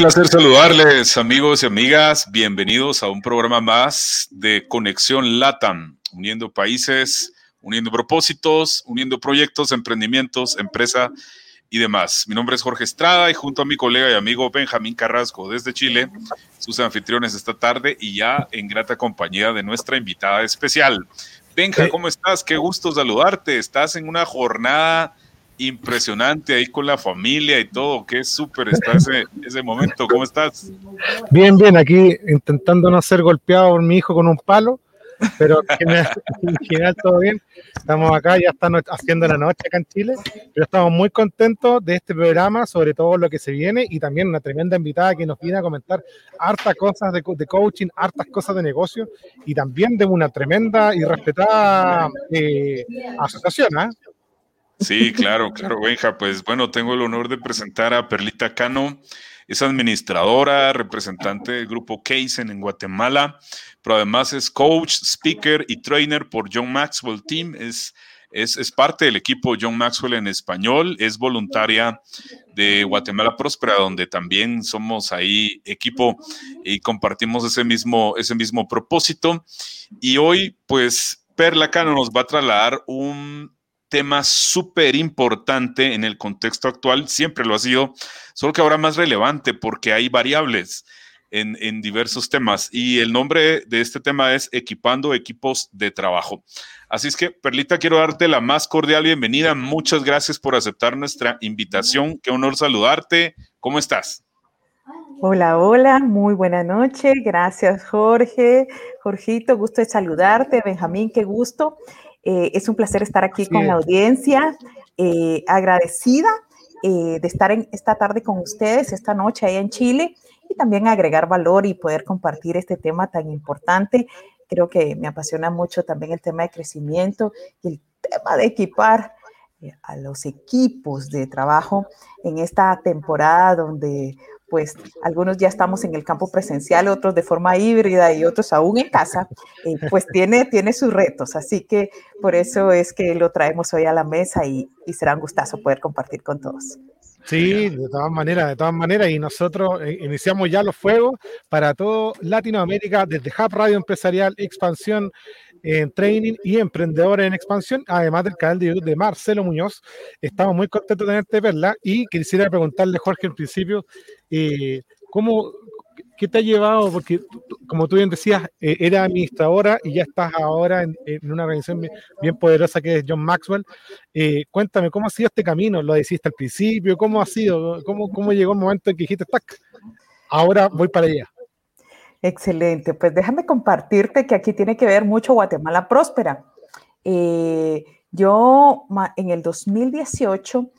Placer saludarles, amigos y amigas. Bienvenidos a un programa más de Conexión LATAM, uniendo países, uniendo propósitos, uniendo proyectos, emprendimientos, empresa y demás. Mi nombre es Jorge Estrada y junto a mi colega y amigo Benjamín Carrasco desde Chile, sus anfitriones esta tarde y ya en grata compañía de nuestra invitada especial. Benja, ¿cómo estás? Qué gusto saludarte. Estás en una jornada impresionante ahí con la familia y todo. Qué súper está ese, ese momento. ¿Cómo estás? Bien, bien. Aquí intentando no ser golpeado por mi hijo con un palo, pero en general, todo bien. Estamos acá, ya están haciendo la noche acá en Chile, pero estamos muy contentos de este programa, sobre todo lo que se viene y también una tremenda invitada que nos viene a comentar hartas cosas de, de coaching, hartas cosas de negocio y también de una tremenda y respetada eh, asociación. ¿eh? Sí, claro, claro, Benja. Pues bueno, tengo el honor de presentar a Perlita Cano. Es administradora, representante del grupo Kaizen en Guatemala, pero además es coach, speaker y trainer por John Maxwell Team. Es, es, es parte del equipo John Maxwell en español. Es voluntaria de Guatemala Próspera, donde también somos ahí equipo y compartimos ese mismo, ese mismo propósito. Y hoy, pues, Perla Cano nos va a trasladar un tema súper importante en el contexto actual, siempre lo ha sido, solo que ahora más relevante porque hay variables en, en, diversos temas y el nombre de este tema es Equipando Equipos de Trabajo. Así es que, Perlita, quiero darte la más cordial bienvenida. Muchas gracias por aceptar nuestra invitación. Qué honor saludarte. ¿Cómo estás? Hola, hola, muy buena noche. Gracias, Jorge. Jorgito, gusto de saludarte. Benjamín, qué gusto. Eh, es un placer estar aquí con la audiencia, eh, agradecida eh, de estar en esta tarde con ustedes, esta noche ahí en Chile, y también agregar valor y poder compartir este tema tan importante. Creo que me apasiona mucho también el tema de crecimiento y el tema de equipar a los equipos de trabajo en esta temporada donde pues algunos ya estamos en el campo presencial, otros de forma híbrida y otros aún en casa, pues tiene, tiene sus retos. Así que por eso es que lo traemos hoy a la mesa y, será un gustazo poder compartir con todos. Sí, de todas maneras, de todas maneras, y nosotros eh, iniciamos ya los fuegos para todo Latinoamérica desde Hub Radio Empresarial Expansión en Training y Emprendedores en Expansión, además del canal de YouTube de Marcelo Muñoz. Estamos muy contentos de tenerte, Perla, y quisiera preguntarle, Jorge, en principio, eh, ¿cómo, ¿qué te ha llevado? Porque, como tú bien decías, eh, era administradora y ya estás ahora en, una organización bien, poderosa que es John Maxwell. Eh, cuéntame, ¿cómo ha sido este camino? ¿Lo hiciste al principio? ¿Cómo ha sido? ¿Cómo, cómo llegó el momento en que dijiste, tac, ahora voy para allá? Excelente, pues déjame compartirte que aquí tiene que ver mucho Guatemala Próspera. Eh, yo en el 2018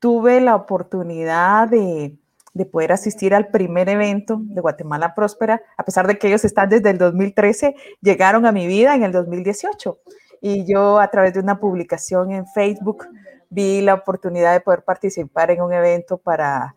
tuve la oportunidad de, poder asistir al primer evento de Guatemala Próspera, a pesar de que ellos están desde el 2013, llegaron a mi vida en el 2018. Y yo a través de una publicación en Facebook vi la oportunidad de poder participar en un evento para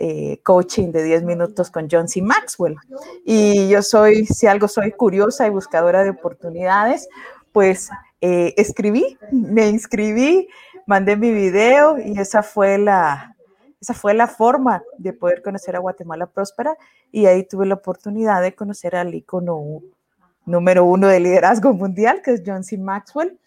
eh, coaching de 10 minutos con John C. Maxwell. Y yo soy, si algo soy curiosa y buscadora de oportunidades, pues eh, escribí, me inscribí, mandé mi video y esa fue la, esa fue la forma de poder conocer a Guatemala Próspera y ahí tuve la oportunidad de conocer al icono número uno de liderazgo mundial, que es John C. Maxwell.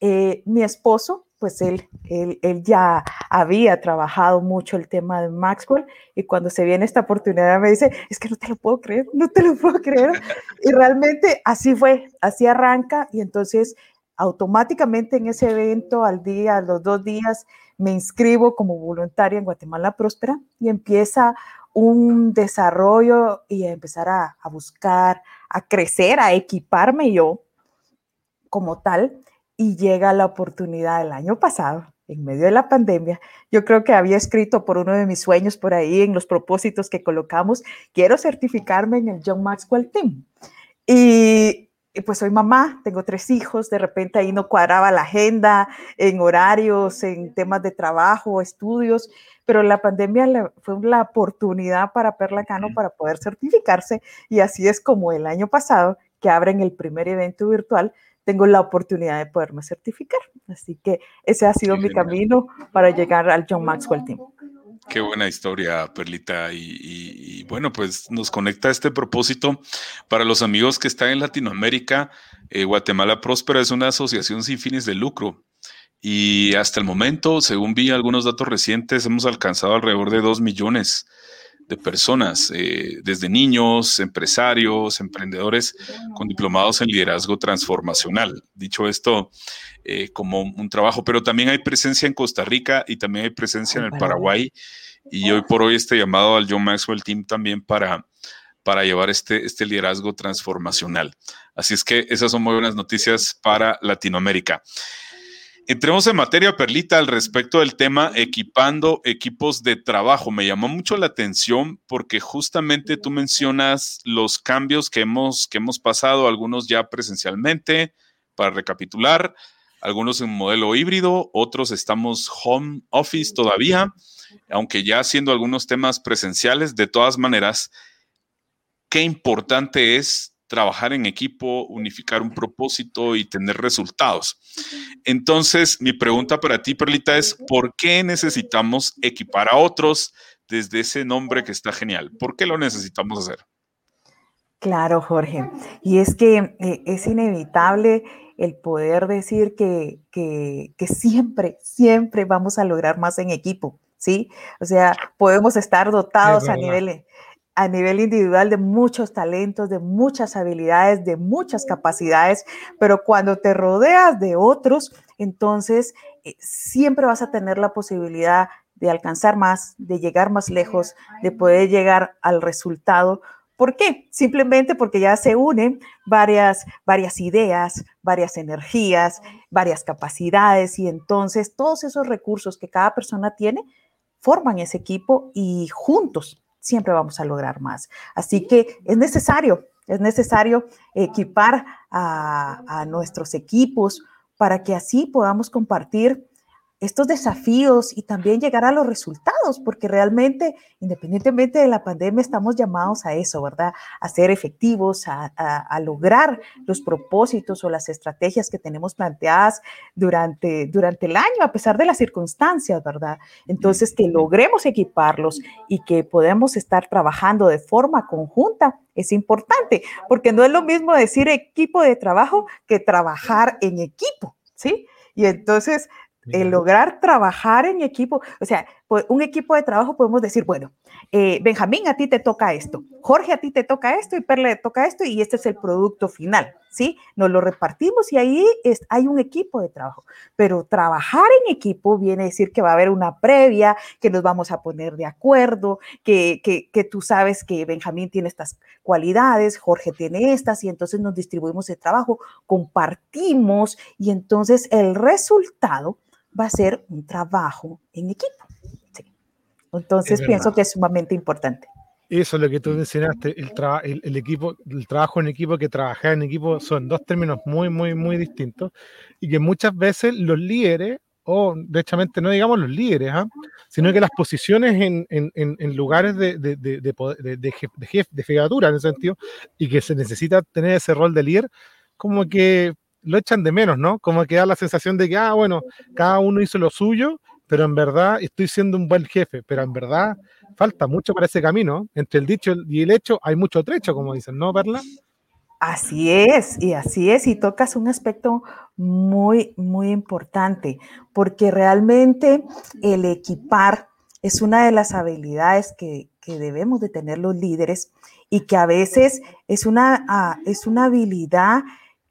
Eh, mi esposo pues él, él, él, ya había trabajado mucho el tema de Maxwell y cuando se viene esta oportunidad me dice, es que no te lo puedo creer, no te lo puedo creer. Y realmente así fue, así arranca y entonces automáticamente en ese evento al día, a los dos días, me inscribo como voluntaria en Guatemala Próspera y empieza un desarrollo y a empezar a, a buscar, a crecer, a equiparme yo como tal y llega la oportunidad el año pasado, en medio de la pandemia. Yo creo que había escrito por uno de mis sueños por ahí en los propósitos que colocamos, quiero certificarme en el John Maxwell Team. Y, pues soy mamá, tengo tres hijos, de repente ahí no cuadraba la agenda en horarios, en temas de trabajo, estudios, pero la pandemia fue la oportunidad para Perla Cano para poder certificarse y así es como el año pasado que abren el primer evento virtual tengo la oportunidad de poderme certificar. Así que ese ha sido mi camino para llegar al John Maxwell Team. Qué buena historia, Perlita. Y, bueno, pues nos conecta este propósito para los amigos que están en Latinoamérica. Eh, Guatemala Próspera es una asociación sin fines de lucro. Y hasta el momento, según vi algunos datos recientes, hemos alcanzado alrededor de dos millones de personas, eh, desde niños, empresarios, emprendedores con diplomados en liderazgo transformacional. Dicho esto, eh, como un trabajo, pero también hay presencia en Costa Rica y también hay presencia en el Paraguay. Y hoy por hoy este llamado al John Maxwell Team también para, para llevar este, este liderazgo transformacional. Así es que esas son muy buenas noticias para Latinoamérica. Entremos en materia, Perlita, al respecto del tema equipando equipos de trabajo. Me llamó mucho la atención porque justamente tú mencionas los cambios que hemos, que hemos pasado, algunos ya presencialmente, para recapitular, algunos en modelo híbrido, otros estamos home office todavía, aunque ya haciendo algunos temas presenciales, de todas maneras, qué importante es trabajar en equipo, unificar un propósito y tener resultados. Entonces, mi pregunta para ti, Perlita, es ¿por qué necesitamos equipar a otros desde ese nombre que está genial? ¿Por qué lo necesitamos hacer? Claro, Jorge. Y es que eh, es inevitable el poder decir que, que, que, siempre, siempre vamos a lograr más en equipo, ¿sí? O sea, podemos estar dotados a nivel, a nivel individual de muchos talentos, de muchas habilidades, de muchas capacidades, pero cuando te rodeas de otros, entonces eh, siempre vas a tener la posibilidad de alcanzar más, de llegar más lejos, de poder llegar al resultado. ¿Por qué? Simplemente porque ya se unen varias, varias ideas, varias energías, varias capacidades y entonces todos esos recursos que cada persona tiene forman ese equipo y juntos siempre vamos a lograr más. Así que es necesario, es necesario equipar a, nuestros equipos para que así podamos compartir estos desafíos y también llegar a los resultados, porque realmente, independientemente de la pandemia, estamos llamados a eso, ¿verdad? A ser efectivos, a, lograr los propósitos o las estrategias que tenemos planteadas durante, durante el año, a pesar de las circunstancias, ¿verdad? Entonces, que logremos equiparlos y que podamos estar trabajando de forma conjunta es importante, porque no es lo mismo decir equipo de trabajo que trabajar en equipo, ¿sí? Y entonces el lograr trabajar en equipo, o sea, un equipo de trabajo podemos decir, bueno, eh, Benjamín, a ti te toca esto, Jorge, a ti te toca esto y Perle te toca esto y este es el producto final, ¿sí? Nos lo repartimos y ahí es, hay un equipo de trabajo. Pero trabajar en equipo viene a decir que va a haber una previa, que nos vamos a poner de acuerdo, que, que, que tú sabes que Benjamín tiene estas cualidades, Jorge tiene estas y entonces nos distribuimos el trabajo, compartimos y entonces el resultado va a ser un trabajo en equipo. Entonces pienso que es sumamente importante. Eso es lo que tú mencionaste, el, el, equipo, el trabajo en equipo que trabajar en equipo son dos términos muy, muy, muy distintos y que muchas veces los líderes, o derechamente no digamos los líderes, ¿ah? sino que las posiciones en, en, en lugares de, de, de, de, de, jefe, de fegatura en ese sentido, y que se necesita tener ese rol de líder, como que lo echan de menos, ¿no? Como que da la sensación de que, ah, bueno, cada uno hizo lo suyo, pero en verdad estoy siendo un buen jefe, pero en verdad falta mucho para ese camino. Entre el dicho y el hecho hay mucho trecho, como dicen, ¿no, Perla? Así es, y así es, y tocas un aspecto muy, muy importante, porque realmente el equipar es una de las habilidades que, que debemos de tener los líderes y que a veces es una, ah, es una habilidad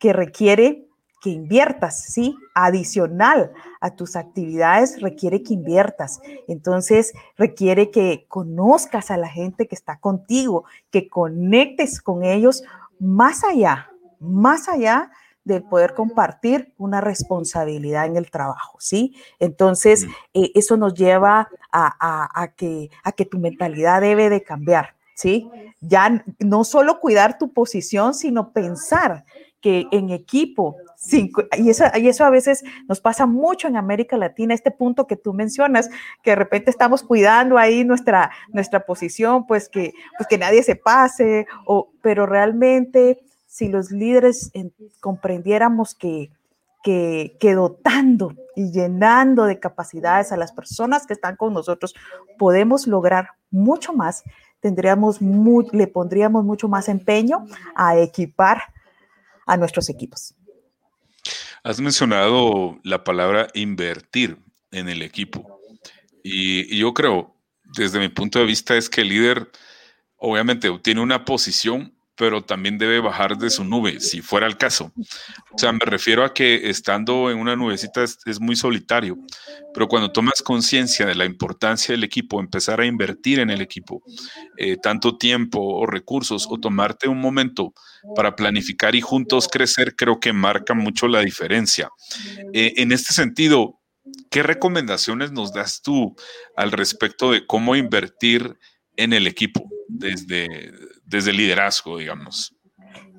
que requiere que inviertas, ¿sí? Adicional a tus actividades requiere que inviertas. Entonces requiere que conozcas a la gente que está contigo, que conectes con ellos más allá, más allá de poder compartir una responsabilidad en el trabajo, ¿sí? Entonces, eh, eso nos lleva a, que, a que tu mentalidad debe de cambiar, ¿sí? Ya no solo cuidar tu posición, sino pensar que en equipo, y, eso, y eso a veces nos pasa mucho en América Latina, este punto que tú mencionas, que de repente estamos cuidando ahí nuestra, nuestra posición, pues que, pues que nadie se pase, o, pero realmente si los líderes comprendiéramos que, que, dotando y llenando de capacidades a las personas que están con nosotros, podemos lograr mucho más, tendríamos le pondríamos mucho más empeño a equipar a nuestros equipos. Has mencionado la palabra invertir en el equipo. Y, y, yo creo, desde mi punto de vista, es que el líder obviamente tiene una posición, pero también debe bajar de su nube, si fuera el caso. O sea, me refiero a que estando en una nubecita es, muy solitario, pero cuando tomas conciencia de la importancia del equipo, empezar a invertir en el equipo, eh, tanto tiempo o recursos, o tomarte un momento para planificar y juntos crecer, creo que marca mucho la diferencia. Eh, en este sentido, ¿qué recomendaciones nos das tú al respecto de cómo invertir en el equipo desde desde el liderazgo, digamos.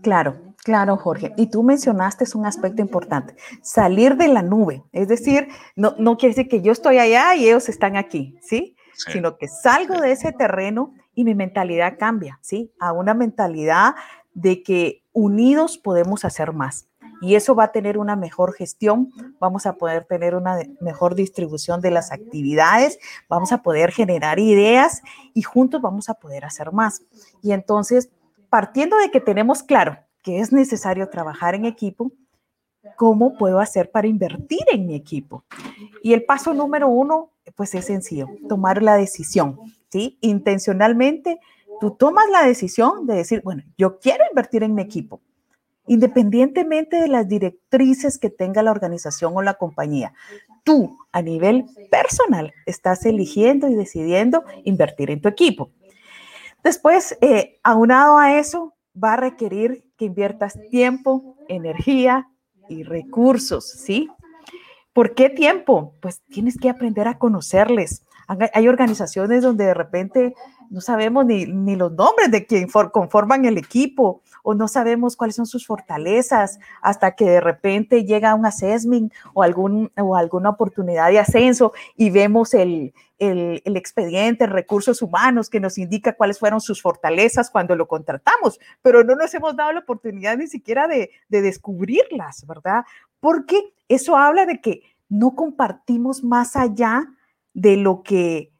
Claro, claro, Jorge. Y tú mencionaste es un aspecto importante, salir de la nube. Es decir, no, no quiere decir que yo estoy allá y ellos están aquí, ¿sí? Sino que salgo de ese terreno y mi mentalidad cambia, ¿sí? A una mentalidad de que unidos podemos hacer más y eso va a tener una mejor gestión, vamos a poder tener una mejor distribución de las actividades, vamos a poder generar ideas y juntos vamos a poder hacer más. Y entonces, partiendo de que tenemos claro que es necesario trabajar en equipo, ¿cómo puedo hacer para invertir en mi equipo? Y el paso número uno, pues es sencillo, tomar la decisión, ¿sí? Intencionalmente, tú tomas la decisión de decir, bueno, yo quiero invertir en mi equipo independientemente de las directrices que tenga la organización o la compañía. Tú, a nivel personal, estás eligiendo y decidiendo invertir en tu equipo. Después, eh, aunado a eso, va a requerir que inviertas tiempo, energía y recursos, ¿sí? ¿Por qué tiempo? Pues tienes que aprender a conocerles. Hay organizaciones donde de repente no sabemos ni, ni los nombres de quien conforman el equipo o no sabemos cuáles son sus fortalezas hasta que de repente llega un assessment o, algún, o alguna oportunidad de ascenso y vemos el, el, expediente, recursos humanos que nos indica cuáles fueron sus fortalezas cuando lo contratamos, pero no nos hemos dado la oportunidad ni siquiera de, de descubrirlas, ¿verdad? Porque eso habla de que no compartimos más allá de lo que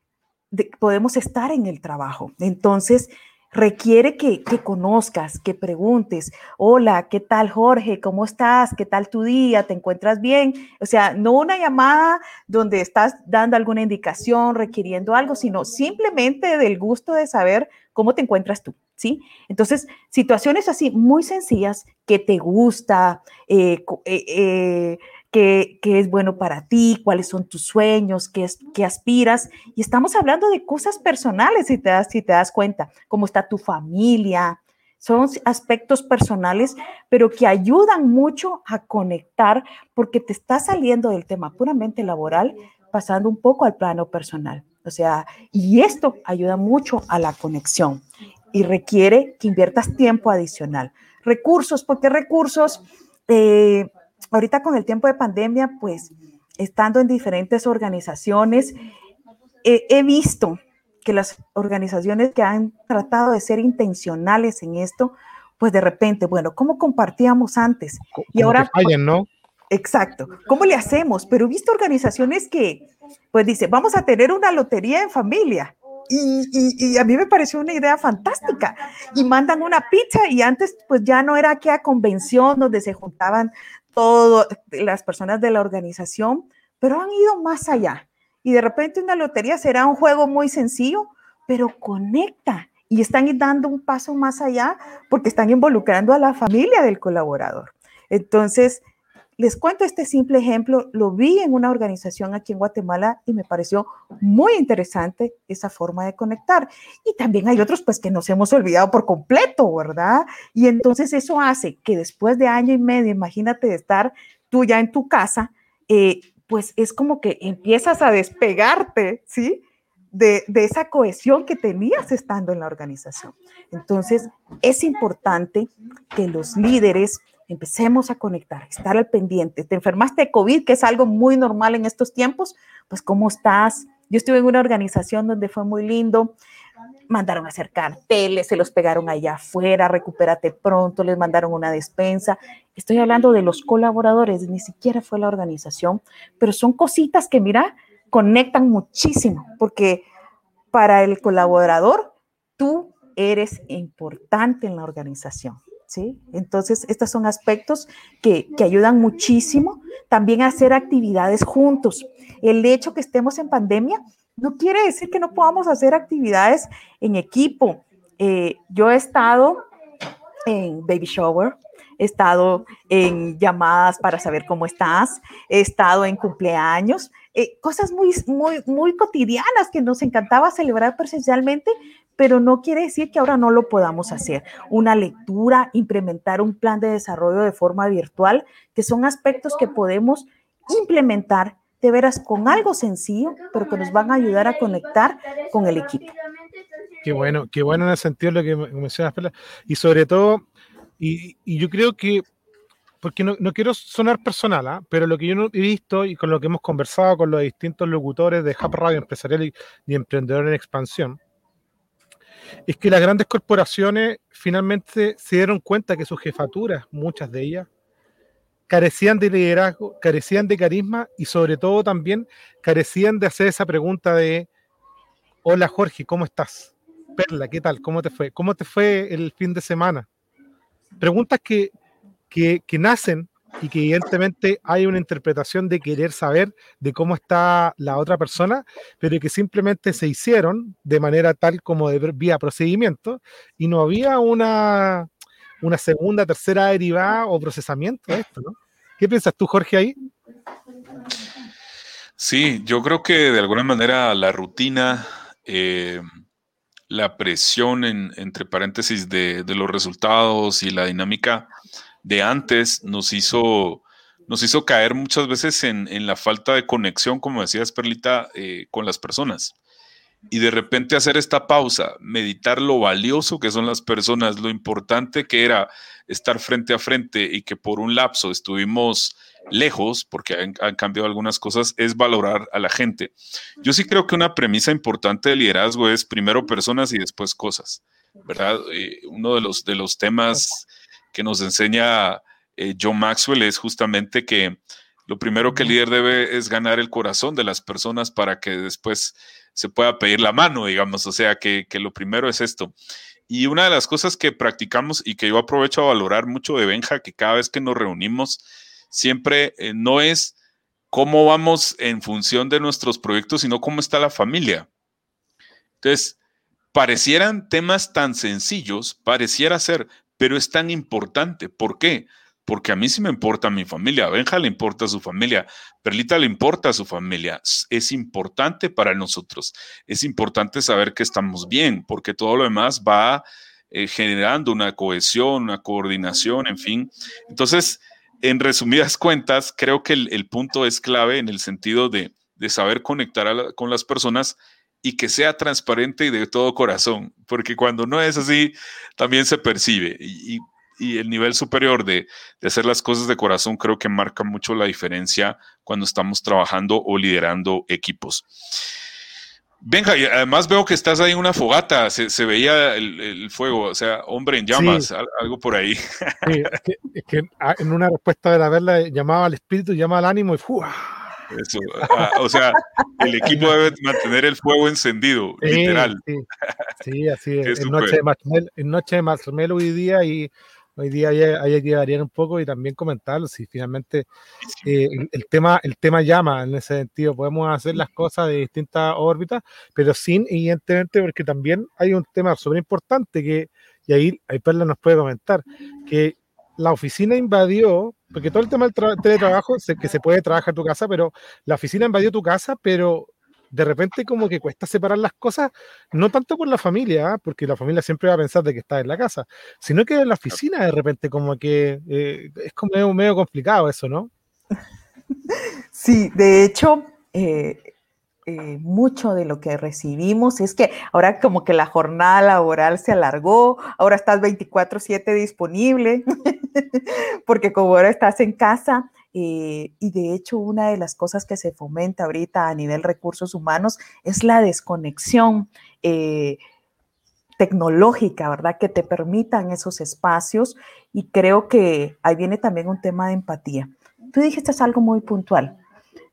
podemos estar en el trabajo. Entonces, requiere que, conozcas, que preguntes, hola, ¿qué tal Jorge? ¿Cómo estás? ¿Qué tal tu día? ¿Te encuentras bien? O sea, no una llamada donde estás dando alguna indicación, requiriendo algo, sino simplemente del gusto de saber cómo te encuentras tú, ¿sí? Entonces, situaciones así muy sencillas que te gusta, eh, eh, eh qué, es bueno para ti, cuáles son tus sueños, qué, es, qué aspiras. Y estamos hablando de cosas personales, si te, das, si te das cuenta, cómo está tu familia. Son aspectos personales, pero que ayudan mucho a conectar porque te está saliendo del tema puramente laboral, pasando un poco al plano personal. O sea, y esto ayuda mucho a la conexión y requiere que inviertas tiempo adicional. Recursos, porque recursos, eh, ahorita con el tiempo de pandemia, pues estando en diferentes organizaciones, he visto que las organizaciones que han tratado de ser intencionales en esto, pues de repente, bueno, ¿cómo compartíamos antes? Y ahora... Fallen, ¿no? Exacto. ¿Cómo le hacemos? Pero he visto organizaciones que, pues dice, vamos a tener una lotería en familia. Y, y, a mí me pareció una idea fantástica. Y mandan una pizza y antes pues ya no era aquella convención donde se juntaban todas las personas de la organización, pero han ido más allá. Y de repente una lotería será un juego muy sencillo, pero conecta y están dando un paso más allá porque están involucrando a la familia del colaborador. Entonces, les cuento este simple ejemplo, lo vi en una organización aquí en Guatemala y me pareció muy interesante esa forma de conectar. Y también hay otros pues que nos hemos olvidado por completo, ¿verdad? Y entonces eso hace que después de año y medio, imagínate de estar tú ya en tu casa, eh, pues es como que empiezas a despegarte, ¿sí? De, de, esa cohesión que tenías estando en la organización. Entonces, es importante que los líderes empecemos a conectar, estar al pendiente. Te enfermaste de COVID, que es algo muy normal en estos tiempos, pues ¿cómo estás? Yo estuve en una organización donde fue muy lindo. mandaron a hacer carteles, se los pegaron allá afuera, recupérate pronto, les mandaron una despensa. Estoy hablando de los colaboradores, ni siquiera fue la organización, pero son cositas que, mira, conectan muchísimo, porque para el colaborador, tú eres importante en la organización. Entonces, estos son aspectos que, que, ayudan muchísimo también a hacer actividades juntos. El hecho que estemos en pandemia no quiere decir que no podamos hacer actividades en equipo. Eh, yo he estado en baby shower, he estado en llamadas para saber cómo estás, he estado en cumpleaños, eh, cosas muy, muy, muy cotidianas que nos encantaba celebrar presencialmente, pero no quiere decir que ahora no lo podamos hacer. Una lectura, implementar un plan de desarrollo de forma virtual, que son aspectos que podemos implementar de veras con algo sencillo, pero que nos van a ayudar a conectar con el equipo. Qué bueno, qué bueno en el sentido de lo que mencionas, y sobre todo, y, yo creo que, porque no, quiero sonar personal, ¿ah? pero lo que yo he visto y con lo que hemos conversado con los distintos locutores de Hub Radio Empresarial y Emprendedor en Expansión, es que las grandes corporaciones finalmente se dieron cuenta que sus jefaturas, muchas de ellas, carecían de liderazgo, carecían de carisma y sobre todo también carecían de hacer esa pregunta de, hola Jorge, ¿cómo estás? Perla, ¿qué tal? ¿Cómo te fue? ¿Cómo te fue el fin de semana? Preguntas que, que, que nacen y que evidentemente hay una interpretación de querer saber de cómo está la otra persona, pero que simplemente se hicieron de manera tal como de vía procedimiento y no había una, una segunda, tercera derivada o procesamiento de esto, ¿no? ¿Qué piensas tú, Jorge, ahí? Sí, yo creo que de alguna manera la rutina, eh, la presión entre paréntesis de, los resultados y la dinámica de antes nos hizo, nos hizo caer muchas veces en, la falta de conexión, como decías, Perlita, eh, con las personas y de repente hacer esta pausa, meditar lo valioso que son las personas, lo importante que era estar frente a frente y que por un lapso estuvimos lejos, porque han, cambiado algunas cosas, es valorar a la gente. Yo sí creo que una premisa importante de liderazgo es primero personas y después cosas, ¿verdad? Eh, uno de los, de los temas que nos enseña eh, John Maxwell es justamente que lo primero que el líder debe es ganar el corazón de las personas para que después se pueda pedir la mano, digamos. O sea, que, lo primero es esto. Y una de las cosas que practicamos y que yo aprovecho a valorar mucho de Benja, que cada vez que nos reunimos, siempre eh, no es cómo vamos en función de nuestros proyectos, sino cómo está la familia. Entonces, parecieran temas tan sencillos, pareciera ser, pero es tan importante. ¿Por qué? porque a mí sí me importa mi familia, a Benja le importa su familia, Perlita le importa su familia. Es importante para nosotros, es importante saber que estamos bien, porque todo lo demás va eh, generando una cohesión, una coordinación, en fin. Entonces, en resumidas cuentas, creo que el, punto es clave en el sentido de, saber conectar con las personas y que sea transparente y de todo corazón, porque cuando no es así, también se percibe. y y el nivel superior de, hacer las cosas de corazón creo que marca mucho la diferencia cuando estamos trabajando o liderando equipos. Venga, y además veo que estás ahí en una fogata, se, veía el, fuego, o sea, hombre en llamas, algo por ahí. Sí, es, que, ah, en una respuesta de la verla llamaba al espíritu, llamaba al ánimo y ¡fua! Eso, ah, o sea, el equipo debe mantener el fuego encendido, literal. Sí, así es. En noche, de en noche de marshmallow hoy día y hoy día hay, que variar un poco y también comentarlo, si finalmente eh, el, tema, el tema llama en ese sentido, podemos hacer las cosas de distintas órbitas, pero sin, evidentemente, porque también hay un tema súper importante que, y ahí, ahí Perla nos puede comentar, que la oficina invadió, porque todo el tema del teletrabajo, que se puede trabajar en tu casa, pero la oficina invadió tu casa, pero de repente como que cuesta separar las cosas, no tanto por la familia, ¿ah? porque la familia siempre va a pensar de que está en la casa, sino que en la oficina de repente como que eh, es como medio, complicado eso, ¿no? Sí, de hecho, eh, eh, mucho de lo que recibimos es que ahora como que la jornada laboral se alargó, ahora estás 24/7 disponible, porque como ahora estás en casa, eh, y de hecho, una de las cosas que se fomenta ahorita a nivel recursos humanos es la desconexión. Eh, tecnológica, ¿verdad? Que te permitan esos espacios y creo que ahí viene también un tema de empatía. Tú dijiste algo muy puntual,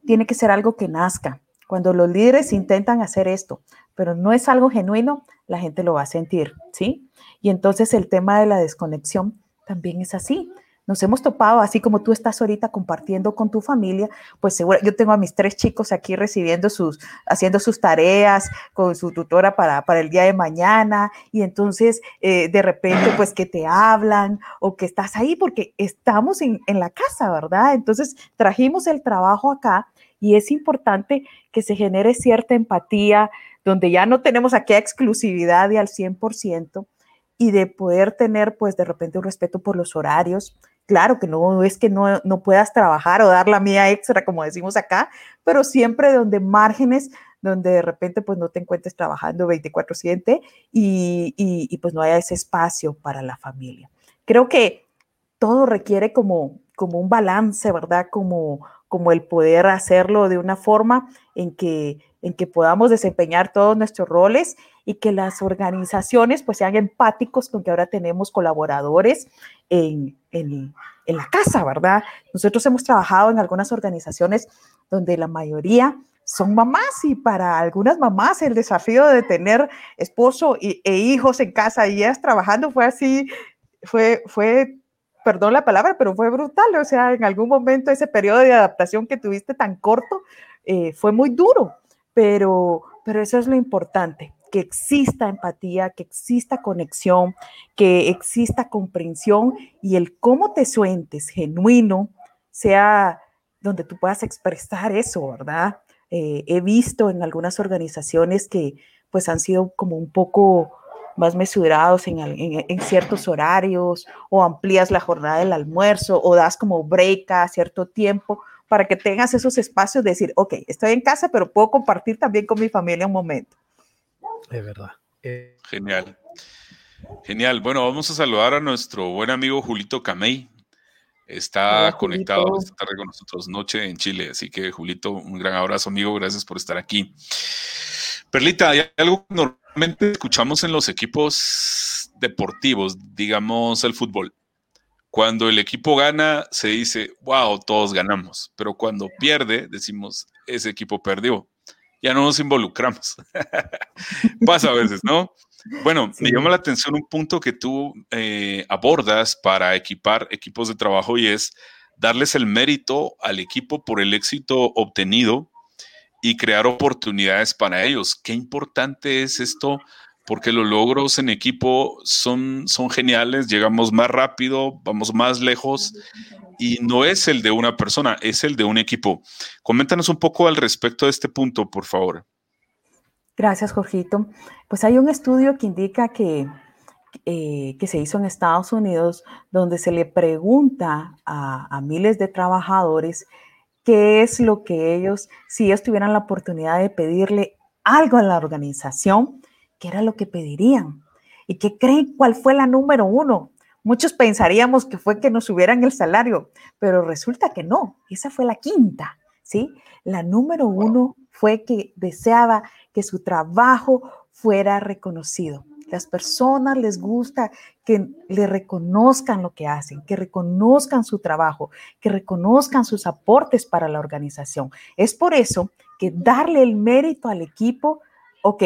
tiene que ser algo que nazca. Cuando los líderes intentan hacer esto, pero no es algo genuino, la gente lo va a sentir, ¿sí? Y entonces el tema de la desconexión también es así nos hemos topado, así como tú estás ahorita compartiendo con tu familia, pues seguro, yo tengo a mis tres chicos aquí recibiendo sus, haciendo sus tareas con su tutora para, para el día de mañana, y entonces eh, de repente pues que te hablan o que estás ahí porque estamos en, en la casa, ¿verdad? Entonces trajimos el trabajo acá y es importante que se genere cierta empatía, donde ya no tenemos aquella exclusividad y al 100%, y de poder tener pues de repente un respeto por los horarios, Claro que no es que no, no puedas trabajar o dar la mía extra, como decimos acá, pero siempre donde márgenes donde de repente pues no te encuentres trabajando 24/7 y, y, y, pues no haya ese espacio para la familia. Creo que todo requiere como, como un balance, ¿verdad? Como, como el poder hacerlo de una forma en que, en que podamos desempeñar todos nuestros roles y que las organizaciones pues sean empáticos con que ahora tenemos colaboradores en, en, en, la casa, ¿verdad? Nosotros hemos trabajado en algunas organizaciones donde la mayoría son mamás y para algunas mamás el desafío de tener esposo y, e hijos en casa y ellas trabajando fue así, fue, fue, perdón la palabra, pero fue brutal. O sea, en algún momento ese periodo de adaptación que tuviste tan corto eh, fue muy duro, pero, pero eso es lo importante, que exista empatía, que exista conexión, que exista comprensión y el cómo te suentes genuino sea donde tú puedas expresar eso, ¿verdad? Eh, he visto en algunas organizaciones que pues han sido como un poco más mesurados en, en, en, ciertos horarios o amplías la jornada del almuerzo o das como break a cierto tiempo para que tengas esos espacios de decir, ok, estoy en casa, pero puedo compartir también con mi familia un momento. Es verdad. Eh, Genial. Genial. Bueno, vamos a saludar a nuestro buen amigo Julito Camey. Está Hola, conectado esta tarde con nosotros noche en Chile. Así que, Julito, un gran abrazo, amigo. Gracias por estar aquí. Perlita, hay algo normalmente escuchamos en los equipos deportivos, digamos el fútbol. Cuando el equipo gana, se dice, wow, todos ganamos. Pero cuando pierde, decimos, ese equipo perdió ya no nos involucramos. Pasa a veces, ¿no? Bueno, sí. me llama la atención un punto que tú eh, abordas para equipar equipos de trabajo y es darles el mérito al equipo por el éxito obtenido y crear oportunidades para ellos. Qué importante es esto porque los logros en equipo son, son geniales, llegamos más rápido, vamos más lejos y no es el de una persona, es el de un equipo. Coméntanos un poco al respecto de este punto, por favor. Gracias, Jorgito. Pues hay un estudio que indica que, eh, que se hizo en Estados Unidos, donde se le pregunta a, a miles de trabajadores qué es lo que ellos, si ellos tuvieran la oportunidad de pedirle algo a la organización, qué era lo que pedirían. ¿Y qué creen cuál fue la número uno? Muchos pensaríamos que fue que nos subieran el salario, pero resulta que no, esa fue la quinta, ¿sí? La número uno fue que deseaba que su trabajo fuera reconocido. Las personas les gusta que le reconozcan lo que hacen, que reconozcan su trabajo, que reconozcan sus aportes para la organización. Es por eso que darle el mérito al equipo, ok,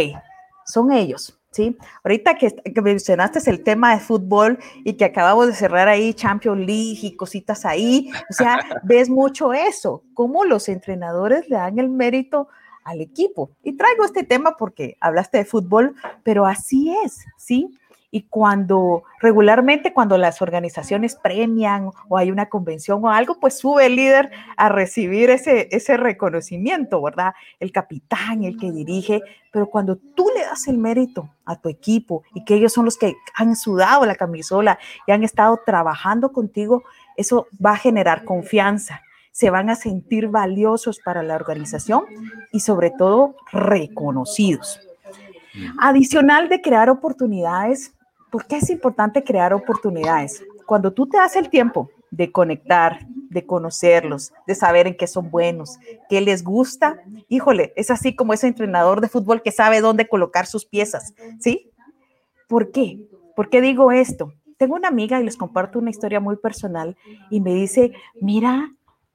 son ellos, ¿sí? Ahorita que, que, mencionaste el tema de fútbol y que acabamos de cerrar ahí Champions League y cositas ahí, o sea, ves mucho eso, cómo los entrenadores le dan el mérito al equipo. Y traigo este tema porque hablaste de fútbol, pero así es, ¿sí? Y cuando regularmente cuando las organizaciones premian o hay una convención o algo, pues sube el líder a recibir ese, ese reconocimiento, ¿verdad? El capitán, el que dirige, pero cuando tú le das el mérito a tu equipo y que ellos son los que han sudado la camisola y han estado trabajando contigo, eso va a generar confianza, se van a sentir valiosos para la organización y sobre todo reconocidos. Adicional de crear oportunidades, ¿Por qué es importante crear oportunidades? Cuando tú te das el tiempo de conectar, de conocerlos, de saber en qué son buenos, qué les gusta, híjole, es así como ese entrenador de fútbol que sabe dónde colocar sus piezas, ¿sí? ¿Por qué? ¿Por qué digo esto? Tengo una amiga y les comparto una historia muy personal y me dice, mira,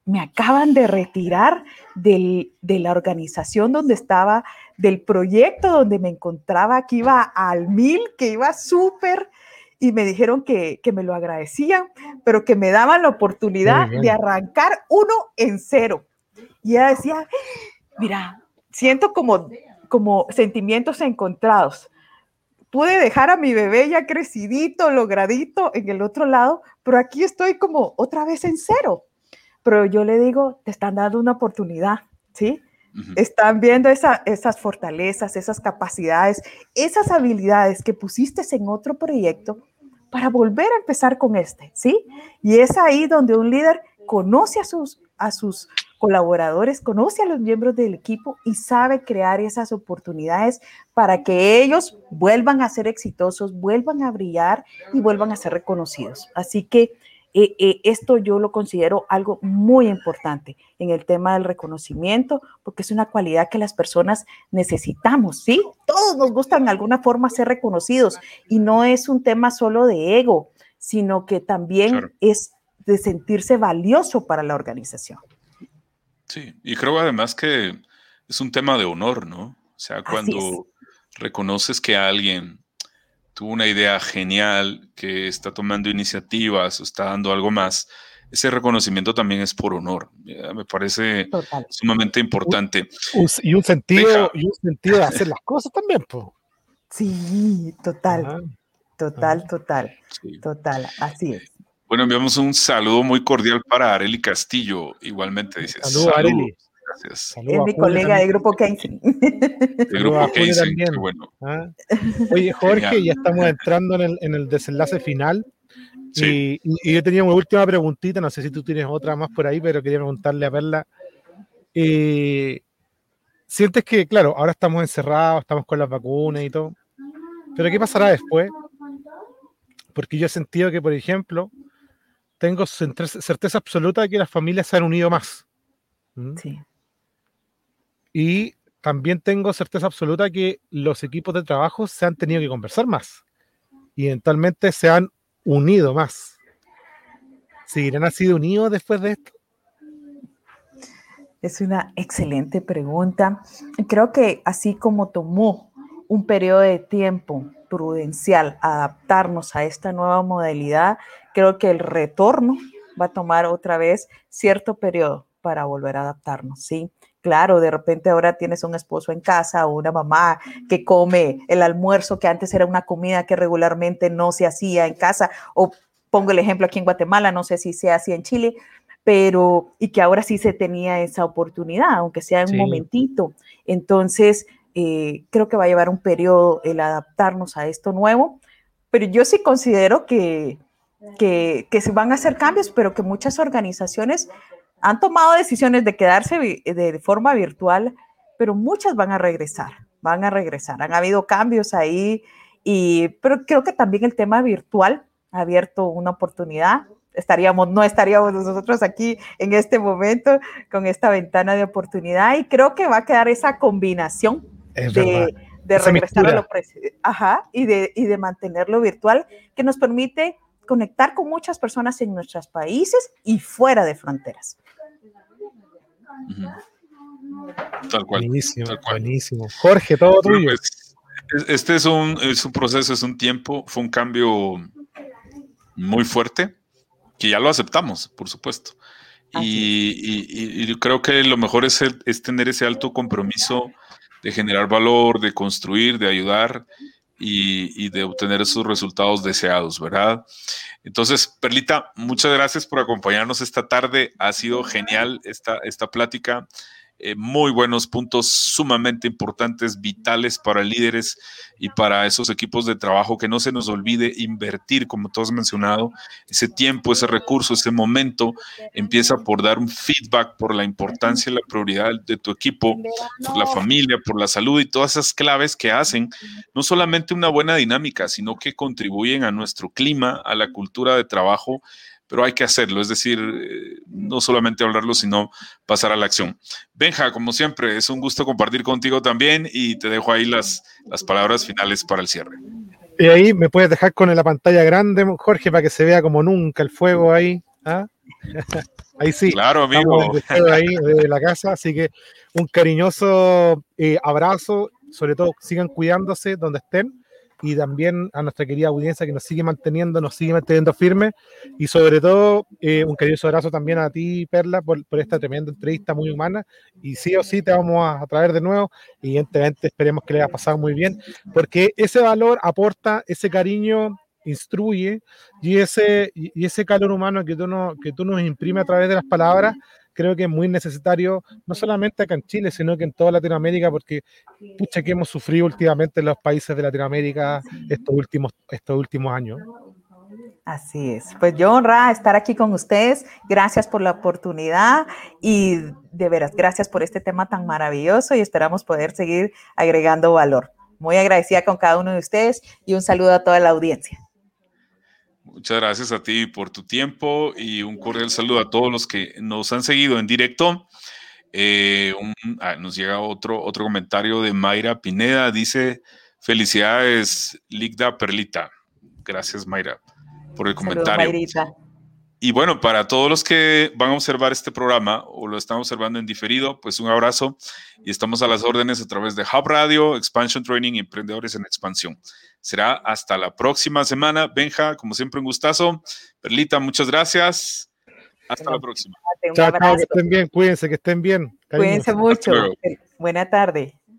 me acaban de retirar de la organización donde estaba, del proyecto donde me encontraba, que iba al mil, que iba súper, y me dijeron que, que, me lo agradecían, pero que me daban la oportunidad de arrancar uno en cero. Y ella decía, mira, siento como, como sentimientos encontrados. Pude dejar a mi bebé ya crecidito, logradito en el otro lado, pero aquí estoy como otra vez en cero. Pero yo le digo, te están dando una oportunidad, ¿sí? Están viendo esas fortalezas, esas capacidades, esas habilidades que pusiste en otro proyecto para volver a empezar con este, ¿sí? Y es ahí donde un líder conoce a sus, a sus colaboradores, conoce a los miembros del equipo y sabe crear esas oportunidades para que ellos vuelvan a ser exitosos, vuelvan a brillar y vuelvan a ser reconocidos. Así que eh, eh, esto yo lo considero algo muy importante en el tema del reconocimiento, porque es una cualidad que las personas necesitamos, ¿sí? Todos nos gustan de alguna forma ser reconocidos y no es un tema solo de ego, sino que también es de sentirse valioso para la organización. Sí, y creo además que es un tema de honor, ¿no? O sea, cuando reconoces que alguien tuvo una idea genial, que está tomando iniciativas o está dando algo más, ese reconocimiento también es por honor. Me parece sumamente importante. Y un sentido, y un sentido de hacer las cosas también, po. Sí, total. total, total. Total, así es. Bueno, enviamos un saludo muy cordial para Areli Castillo, igualmente dice. Saludos, Areli. Gracias. es mi colega de Grupo Keynesian. De Grupo Keynesian, qué bueno. Ah. Oye, Jorge, ya estamos entrando en el, en el desenlace final. Y, yo tenía una última preguntita, no sé si tú tienes otra más por ahí, pero quería preguntarle a Perla. Eh, ¿Sientes que, claro, ahora estamos encerrados, estamos con las vacunas y todo, pero qué pasará después? Porque yo he sentido que, por ejemplo, tengo certeza absoluta de que las familias se han unido más. ¿Mm? Sí. Y también tengo certeza absoluta que los equipos de trabajo se han tenido que conversar más y eventualmente se han unido más. ¿Seguirán así de unidos después de esto? Es una excelente pregunta. Creo que así como tomó un periodo de tiempo prudencial adaptarnos a esta nueva modalidad, creo que el retorno va a tomar otra vez cierto periodo para volver a adaptarnos, ¿sí? Claro, de repente ahora tienes un esposo en casa o una mamá que come el almuerzo que antes era una comida que regularmente no se hacía en casa, o pongo el ejemplo aquí en Guatemala, no sé si se hacía en Chile, pero y que ahora sí se tenía esa oportunidad, aunque sea en un momentito. Entonces, eh, creo que va a llevar un periodo el adaptarnos a esto nuevo, pero yo sí considero que, que, que se van a hacer cambios, pero que muchas organizaciones han tomado decisiones de quedarse de forma virtual, pero muchas van a regresar, van a regresar. Han habido cambios ahí, y, pero creo que también el tema virtual ha abierto una oportunidad. Estaríamos, no estaríamos nosotros aquí en este momento con esta ventana de oportunidad y creo que va a quedar esa combinación de, de regresar a lo Ajá, y de, y de mantenerlo virtual que nos permite conectar con muchas personas en nuestros países y fuera de fronteras. Tal cual. Buenísimo, buenísimo. Jorge, todo tuyo. Pues, este es un, es un proceso, es un tiempo, fue un cambio muy fuerte, que ya lo aceptamos, por supuesto. Y, y, creo que lo mejor es, es tener ese alto compromiso de generar valor, de construir, de ayudar y, de obtener esos resultados deseados, ¿verdad? Entonces, Perlita, muchas gracias por acompañarnos esta tarde. Ha sido genial esta, esta plática. Eh, muy buenos puntos sumamente importantes, vitales para líderes y para esos equipos de trabajo, que no se nos olvide invertir, como todos has mencionado, ese tiempo, ese recurso, ese momento, empieza por dar un feedback por la importancia y la prioridad de tu equipo, por la familia, por la salud y todas esas claves que hacen no solamente una buena dinámica, sino que contribuyen a nuestro clima, a la cultura de trabajo pero hay que hacerlo, es decir, eh, no solamente hablarlo, sino pasar a la acción. Benja, como siempre, es un gusto compartir contigo también y te dejo ahí las, las palabras finales para el cierre. y ahí me puedes dejar con la pantalla grande, Jorge, para que se vea como nunca el fuego ahí. ¿ah? ahí sí. Claro, amigo. Ahí de la casa, así que un cariñoso eh, abrazo, sobre todo sigan cuidándose donde estén y también a nuestra querida audiencia que nos sigue manteniendo, nos sigue manteniendo firme. Y sobre todo eh, un cariñoso abrazo también a ti, Perla, por, por, esta tremenda entrevista muy humana. Y sí o sí te vamos a, traer de nuevo. Y evidentemente esperemos que le haya pasado muy bien porque ese valor aporta ese cariño instruye y ese, y ese calor humano que tú, no, que tú nos imprime a través de las palabras creo que es muy necesario, no solamente acá en Chile, sino que en toda Latinoamérica, porque pucha que hemos sufrido últimamente en los países de Latinoamérica estos últimos, estos últimos años. Así es. Pues yo honra estar aquí con ustedes. Gracias por la oportunidad y de veras, gracias por este tema tan maravilloso y esperamos poder seguir agregando valor. Muy agradecida con cada uno de ustedes y un saludo a toda la audiencia. Muchas gracias a ti por tu tiempo y un cordial saludo a todos los que nos han seguido en directo. Eh, ah, nos llega otro, otro comentario de Mayra Pineda. Dice, felicidades, Ligda Perlita. Gracias, Mayra, por el comentario. Y bueno, para todos los que van a observar este programa o lo están observando en diferido, pues un abrazo y estamos a las órdenes a través de Hub Radio, Expansion Training y Emprendedores en Expansión. Será hasta la próxima semana. Benja, como siempre, un gustazo. Perlita, muchas gracias. Hasta la próxima. Chao, chao, que estén bien, cuídense, que estén bien. Cuídense mucho. Buena tarde.